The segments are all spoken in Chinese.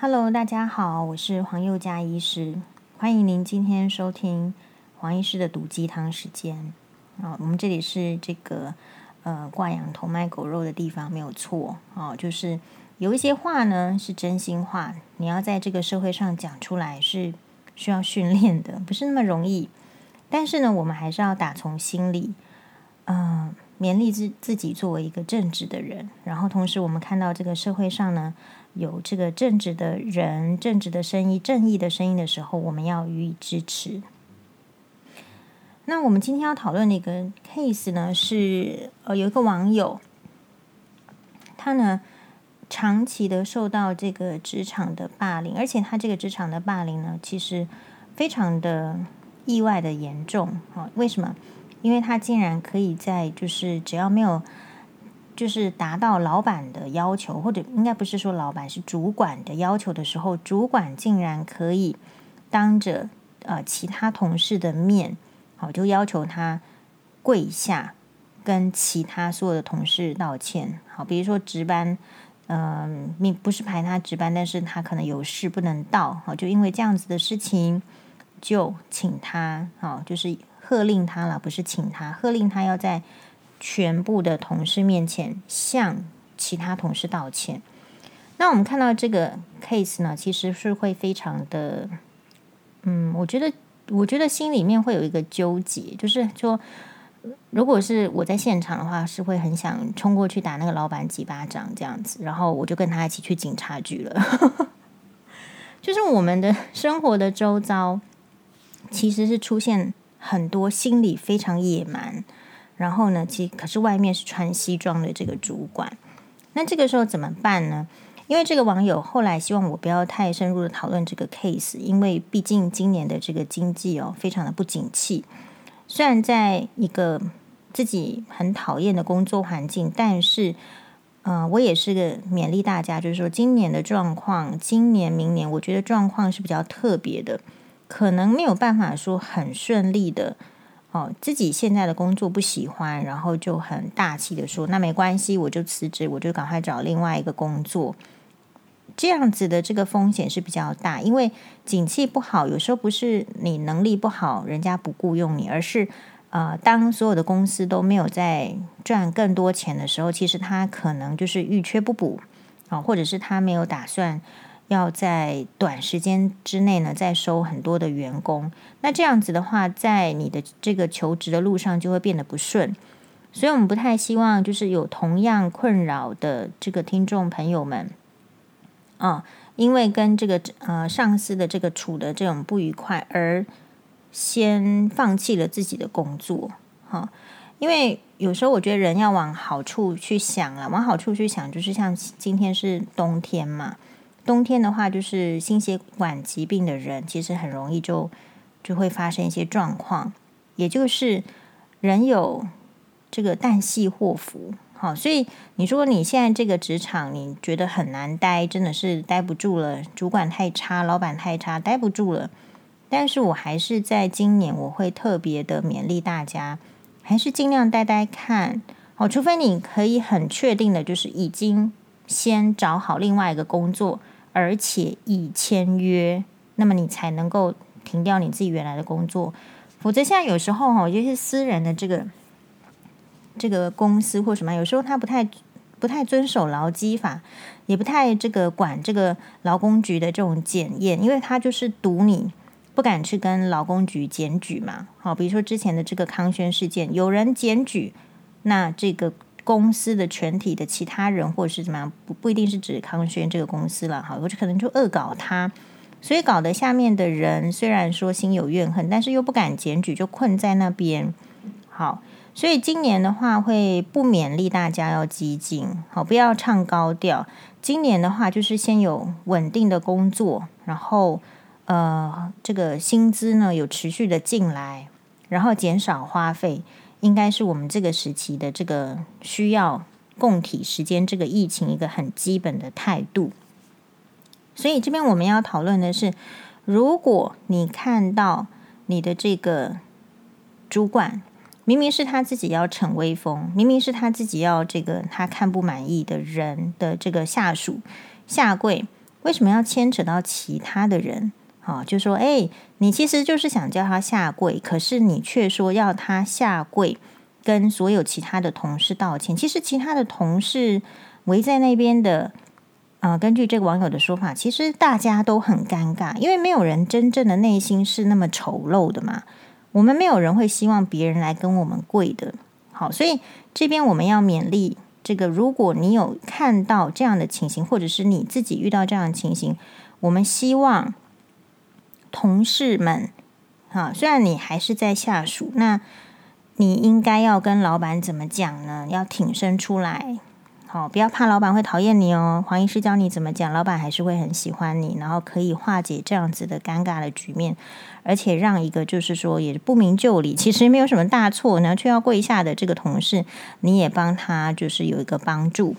Hello，大家好，我是黄宥嘉医师，欢迎您今天收听黄医师的毒鸡汤时间。啊，我们这里是这个呃挂羊头卖狗肉的地方，没有错。哦，就是有一些话呢是真心话，你要在这个社会上讲出来是需要训练的，不是那么容易。但是呢，我们还是要打从心里，嗯、呃，勉励自自己作为一个正直的人。然后同时，我们看到这个社会上呢。有这个正直的人、正直的声音、正义的声音的时候，我们要予以支持。那我们今天要讨论的一个 case 呢，是呃有一个网友，他呢长期的受到这个职场的霸凌，而且他这个职场的霸凌呢，其实非常的意外的严重啊！为什么？因为他竟然可以在就是只要没有。就是达到老板的要求，或者应该不是说老板是主管的要求的时候，主管竟然可以当着呃其他同事的面，好就要求他跪下，跟其他所有的同事道歉。好，比如说值班，嗯、呃，不是排他值班，但是他可能有事不能到，好，就因为这样子的事情，就请他，好，就是喝令他了，不是请他，喝令他要在。全部的同事面前向其他同事道歉。那我们看到这个 case 呢，其实是会非常的，嗯，我觉得，我觉得心里面会有一个纠结，就是说，如果是我在现场的话，是会很想冲过去打那个老板几巴掌这样子，然后我就跟他一起去警察局了。就是我们的生活的周遭，其实是出现很多心理非常野蛮。然后呢，其可是外面是穿西装的这个主管，那这个时候怎么办呢？因为这个网友后来希望我不要太深入的讨论这个 case，因为毕竟今年的这个经济哦非常的不景气。虽然在一个自己很讨厌的工作环境，但是，呃，我也是个勉励大家，就是说今年的状况，今年明年我觉得状况是比较特别的，可能没有办法说很顺利的。哦，自己现在的工作不喜欢，然后就很大气的说：“那没关系，我就辞职，我就赶快找另外一个工作。”这样子的这个风险是比较大，因为景气不好，有时候不是你能力不好，人家不雇佣你，而是呃，当所有的公司都没有在赚更多钱的时候，其实他可能就是欲缺不补啊，或者是他没有打算。要在短时间之内呢，再收很多的员工，那这样子的话，在你的这个求职的路上就会变得不顺，所以我们不太希望就是有同样困扰的这个听众朋友们，啊，因为跟这个呃上司的这个处的这种不愉快而先放弃了自己的工作，哈，因为有时候我觉得人要往好处去想啊，往好处去想，就是像今天是冬天嘛。冬天的话，就是心血管疾病的人，其实很容易就就会发生一些状况，也就是人有这个旦夕祸福。好，所以你说你现在这个职场，你觉得很难待，真的是待不住了，主管太差，老板太差，待不住了。但是我还是在今年，我会特别的勉励大家，还是尽量待待看。好，除非你可以很确定的，就是已经先找好另外一个工作。而且已签约，那么你才能够停掉你自己原来的工作，否则现在有时候哈，有些私人的这个这个公司或什么，有时候他不太不太遵守劳基法，也不太这个管这个劳工局的这种检验，因为他就是赌你不敢去跟劳工局检举嘛。好，比如说之前的这个康轩事件，有人检举，那这个。公司的全体的其他人，或者是怎么样，不不一定是指康轩这个公司了，哈，我就可能就恶搞他，所以搞得下面的人虽然说心有怨恨，但是又不敢检举，就困在那边。好，所以今年的话会不勉励大家要激进，好，不要唱高调。今年的话就是先有稳定的工作，然后呃，这个薪资呢有持续的进来，然后减少花费。应该是我们这个时期的这个需要共体时间这个疫情一个很基本的态度。所以这边我们要讨论的是，如果你看到你的这个主管明明是他自己要逞威风，明明是他自己要这个他看不满意的人的这个下属下跪，为什么要牵扯到其他的人？啊，就说，哎，你其实就是想叫他下跪，可是你却说要他下跪，跟所有其他的同事道歉。其实其他的同事围在那边的，啊、根据这个网友的说法，其实大家都很尴尬，因为没有人真正的内心是那么丑陋的嘛。我们没有人会希望别人来跟我们跪的。好，所以这边我们要勉励这个，如果你有看到这样的情形，或者是你自己遇到这样的情形，我们希望。同事们，哈，虽然你还是在下属，那你应该要跟老板怎么讲呢？要挺身出来，好，不要怕老板会讨厌你哦。黄医师教你怎么讲，老板还是会很喜欢你，然后可以化解这样子的尴尬的局面，而且让一个就是说也不明就里，其实没有什么大错呢，却要跪下的这个同事，你也帮他就是有一个帮助。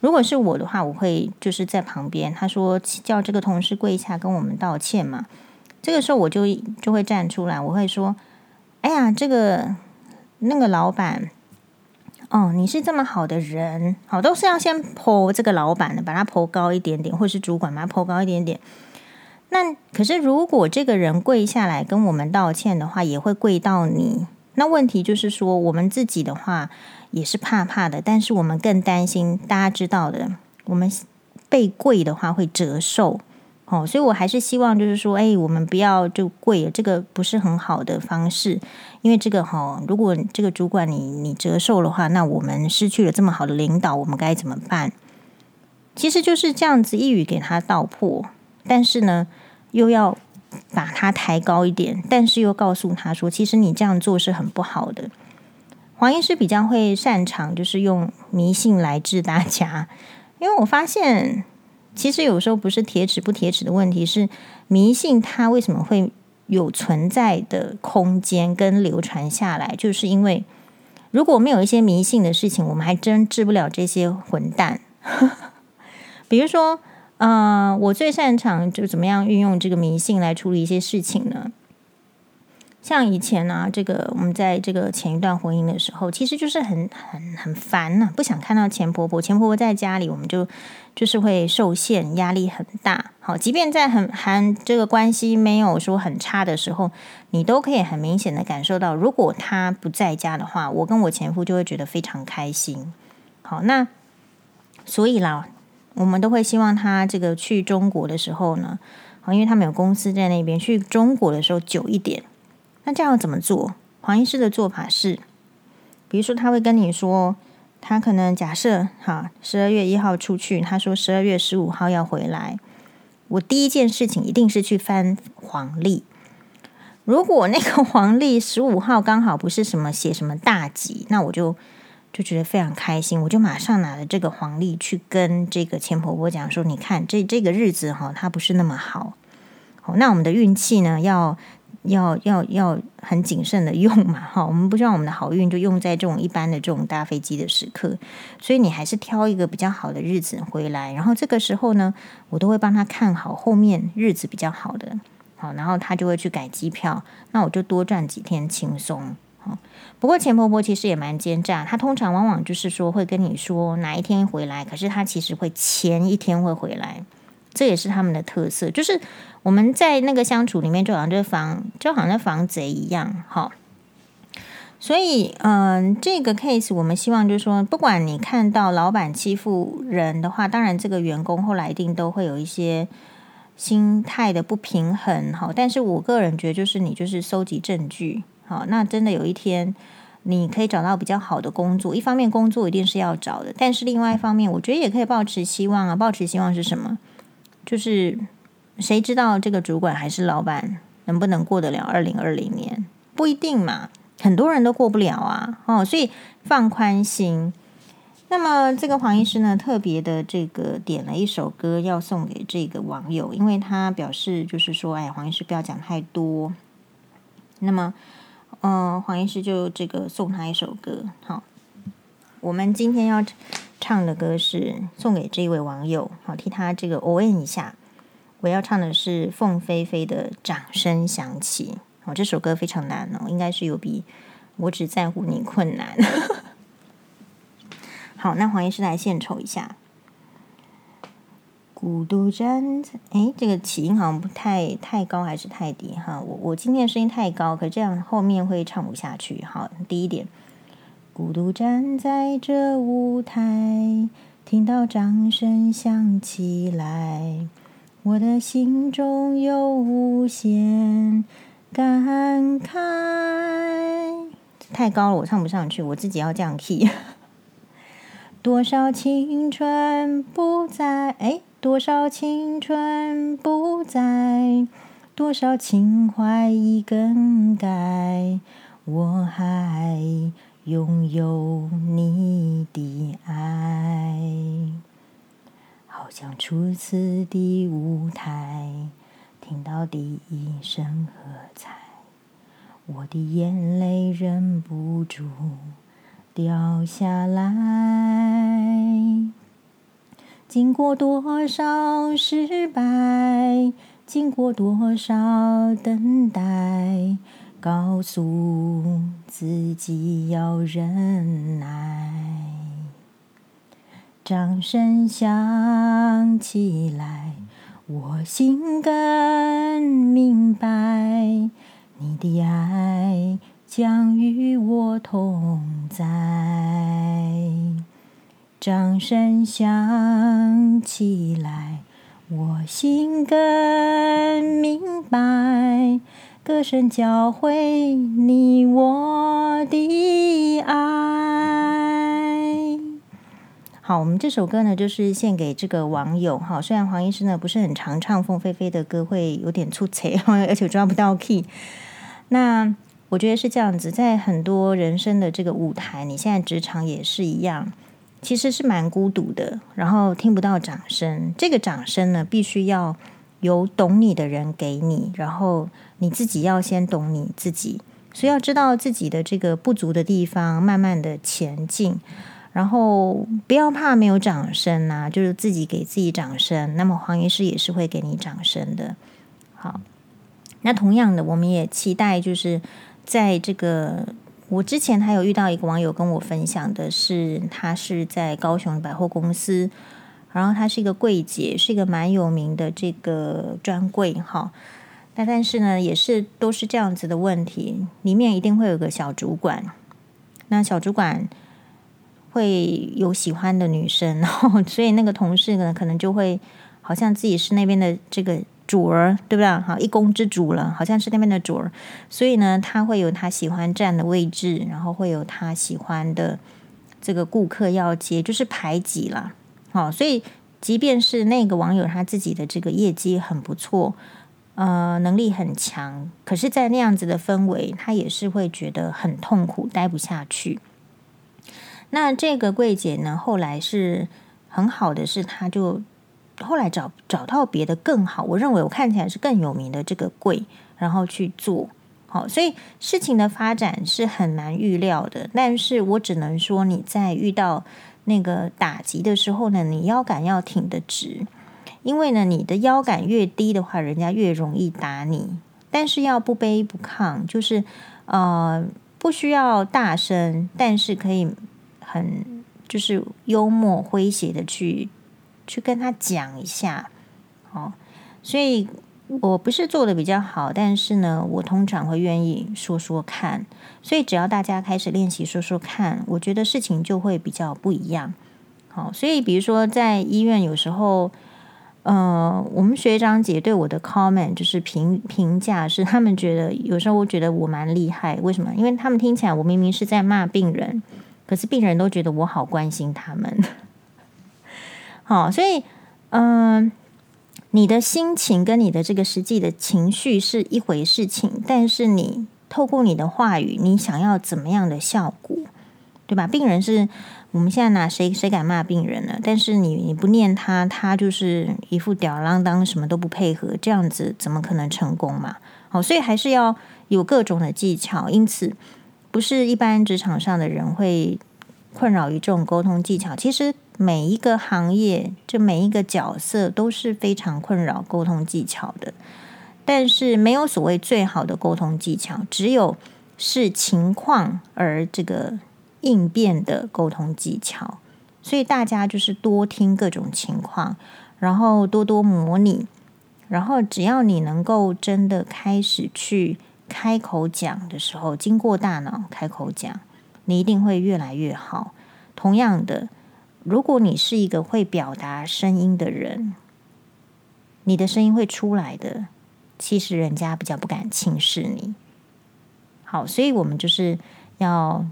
如果是我的话，我会就是在旁边，他说叫这个同事跪下跟我们道歉嘛。这个时候我就就会站出来，我会说：“哎呀，这个那个老板，哦，你是这么好的人，好，都是要先 po 这个老板的，把他 po 高一点点，或是主管把他 po 高一点点。那可是如果这个人跪下来跟我们道歉的话，也会跪到你。那问题就是说，我们自己的话也是怕怕的，但是我们更担心大家知道的，我们被跪的话会折寿。”哦，所以我还是希望，就是说，哎，我们不要就跪，这个不是很好的方式，因为这个哈，如果这个主管你你折寿的话，那我们失去了这么好的领导，我们该怎么办？其实就是这样子一语给他道破，但是呢，又要把他抬高一点，但是又告诉他说，其实你这样做是很不好的。黄医师比较会擅长就是用迷信来治大家，因为我发现。其实有时候不是铁齿不铁齿的问题，是迷信它为什么会有存在的空间跟流传下来，就是因为如果没有一些迷信的事情，我们还真治不了这些混蛋。比如说，呃，我最擅长就怎么样运用这个迷信来处理一些事情呢？像以前呢、这个我们在这个前一段婚姻的时候，其实就是很很很烦呐、不想看到前婆婆。前婆婆在家里，我们就就是会受限，压力很大。好，即便在很很这个关系没有说很差的时候，你都可以很明显的感受到，如果他不在家的话，我跟我前夫就会觉得非常开心。好，那所以啦，我们都会希望他这个去中国的时候呢，好，因为他们有公司在那边，去中国的时候久一点。那这样怎么做？黄医师的做法是，比如说他会跟你说，他可能假设哈，十二月一号出去，他说十二月十五号要回来。我第一件事情一定是去翻黄历。如果那个 黄历十五号刚好不是什么写什么大吉，那我就就觉得非常开心，我就马上拿着这个黄历去跟这个前婆婆讲说，你看这这个日子哈，它不是那么好。好，那我们的运气呢要。要要要很谨慎的用嘛，哈，我们不希望我们的好运就用在这种一般的这种搭飞机的时刻，所以你还是挑一个比较好的日子回来，然后这个时候呢，我都会帮他看好后面日子比较好的，好，然后他就会去改机票，那我就多赚几天轻松，好。不过钱婆婆其实也蛮奸诈，她通常往往就是说会跟你说哪一天回来，可是她其实会前一天会回来。这也是他们的特色，就是我们在那个相处里面，就好像这防，就好像防贼一样，哈。所以，嗯、这个 case 我们希望就是说，不管你看到老板欺负人的话，当然这个员工后来一定都会有一些心态的不平衡，哈。但是我个人觉得，就是你就是收集证据，好，那真的有一天你可以找到比较好的工作。一方面工作一定是要找的，但是另外一方面，我觉得也可以抱持希望啊。抱持希望是什么？就是谁知道这个主管还是老板能不能过得了二零二零年？不一定嘛，很多人都过不了啊。哦，所以放宽心。那么这个黄医师呢，特别的这个点了一首歌要送给这个网友，因为他表示就是说，哎，黄医师不要讲太多。那么，嗯、黄医师就这个送他一首歌。好，我们今天要。唱的歌是送给这一位网友，好，替他这个哦应一下。我要唱的是凤飞飞的《掌声响起》。哦，这首歌非常难哦，应该是有比我只在乎你困难。好，那黄医师来献丑一下。孤独站在，哎，这个起音好像不太太高还是太低哈？我我今天的声音太高，可这样后面会唱不下去。好，第一点，孤独站在这舞台，听到掌声响起来，我的心中有无限感慨。太高了，我唱不上去，我自己要降 key。多少青春不再，哎。多少青春不在，多少情怀已更改，我还拥有你的爱。好像初次的舞台，听到第一声喝彩，我的眼泪忍不住掉下来。经过多少失败，经过多少等待，告诉自己要忍耐。掌声响起来，我心更明白，你的爱将与我同在。掌声响起来，我心更明白，歌声教会你我的爱。好，我们这首歌呢，就是献给这个网友哈。虽然黄医师呢不是很常唱凤飞飞的歌，会有点出彩，而且抓不到 key。那我觉得是这样子，在很多人生的这个舞台，你现在职场也是一样。其实是蛮孤独的，然后听不到掌声。这个掌声呢，必须要有懂你的人给你，然后你自己要先懂你自己，所以要知道自己的这个不足的地方，慢慢的前进。然后不要怕没有掌声呐、啊，就是自己给自己掌声。那么黄医师也是会给你掌声的。好，那同样的，我们也期待就是在这个。我之前还有遇到一个网友跟我分享的是，他是在高雄百货公司，然后他是一个柜姐，是一个蛮有名的这个专柜哈。那但是呢，也是都是这样子的问题，里面一定会有个小主管，那小主管会有喜欢的女生，然后所以那个同事呢，可能就会好像自己是那边的这个。主儿对不对？好，一宫之主了，好像是那边的主儿，所以呢，他会有他喜欢站的位置，然后会有他喜欢的这个顾客要接，就是排挤了。好，所以即便是那个网友他自己的这个业绩很不错，呃，能力很强，可是，在那样子的氛围，他也是会觉得很痛苦，待不下去。那这个柜姐呢，后来是很好的，是他就。后来找找到别的更好，我认为我看起来是更有名的这个柜，然后去做好，所以事情的发展是很难预料的。但是我只能说，你在遇到那个打击的时候呢，你腰杆要挺得直，因为呢，你的腰杆越低的话，人家越容易打你。但是要不卑不亢，就是呃，不需要大声，但是可以很就是幽默诙谐的去。去跟他讲一下，哦，所以我不是做的比较好，但是呢，我通常会愿意说说看。所以只要大家开始练习说说看，我觉得事情就会比较不一样。好，所以比如说在医院，有时候，呃，我们学长姐对我的 comment 就是评评价是，他们觉得有时候我觉得我蛮厉害，为什么？因为他们听起来我明明是在骂病人，可是病人都觉得我好关心他们。好，所以，嗯、你的心情跟你的这个实际的情绪是一回事情，但是你透过你的话语，你想要怎么样的效果，对吧？病人是我们现在拿谁谁敢骂病人呢？但是你你不念他，他就是一副吊儿郎当，什么都不配合，这样子怎么可能成功嘛？好，所以还是要有各种的技巧，因此不是一般职场上的人会困扰于这种沟通技巧，其实。每一个行业，就每一个角色都是非常困扰沟通技巧的，但是没有所谓最好的沟通技巧，只有视情况而这个应变的沟通技巧。所以大家就是多听各种情况，然后多多模拟，然后只要你能够真的开始去开口讲的时候，经过大脑开口讲，你一定会越来越好。同样的，如果你是一个会表达声音的人，你的声音会出来的。其实人家比较不敢轻视你。好，所以我们就是要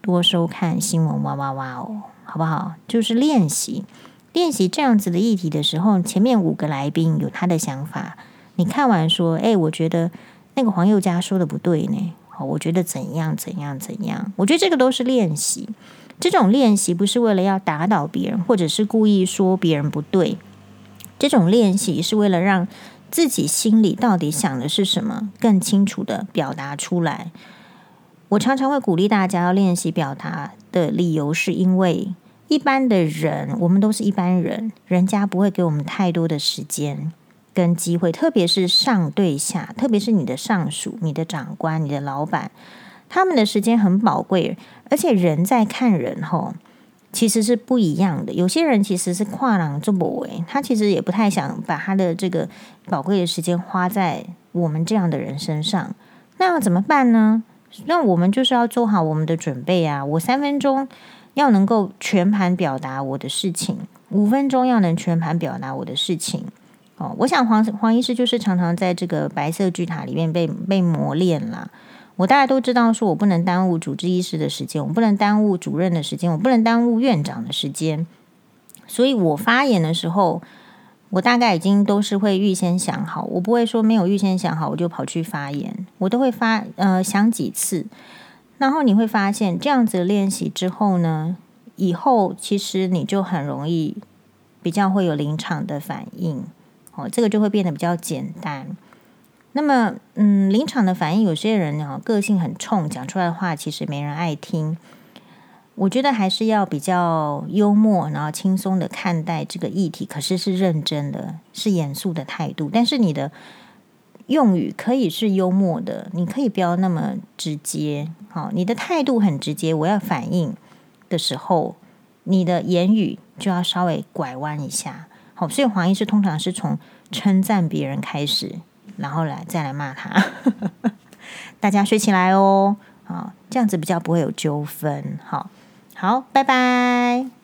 多收看新闻哇哇哇哦，好不好？就是练习练习这样子的议题的时候，前面五个来宾有他的想法，你看完说，哎，我觉得那个黄宥嘉说的不对呢。我觉得怎样怎样怎样，我觉得这个都是练习。这种练习不是为了要打倒别人，或者是故意说别人不对。这种练习是为了让自己心里到底想的是什么，更清楚地表达出来。我常常会鼓励大家要练习表达的理由，是因为一般的人，我们都是一般人，人家不会给我们太多的时间跟机会，特别是上对下，特别是你的上属、你的长官、你的老板。他们的时间很宝贵，而且人在看人吼，其实是不一样的。有些人其实是跨栏做不为，他其实也不太想把他的这个宝贵的时间花在我们这样的人身上。那要怎么办呢？那我们就是要做好我们的准备啊！我三分钟要能够全盘表达我的事情，五分钟要能全盘表达我的事情。哦，我想黄黄医师就是常常在这个白色巨塔里面被被磨练啦。我大家都知道，说我不能耽误主治医师的时间，我不能耽误主任的时间，我不能耽误院长的时间。所以我发言的时候，我大概已经都是会预先想好，我不会说没有预先想好我就跑去发言，我都会发呃想几次。然后你会发现，这样子练习之后呢，以后其实你就很容易比较会有临场的反应，哦，这个就会变得比较简单。那么，嗯，临场的反应，有些人啊，个性很冲，讲出来的话其实没人爱听。我觉得还是要比较幽默，然后轻松的看待这个议题，可是是认真的，是严肃的态度。但是你的用语可以是幽默的，你可以不要那么直接。好，你的态度很直接，我要反应的时候，你的言语就要稍微拐弯一下。所以黄医师通常是从称赞别人开始。然后来再来骂他，大家学起来哦，好，这样子比较不会有纠纷。好，好，拜拜。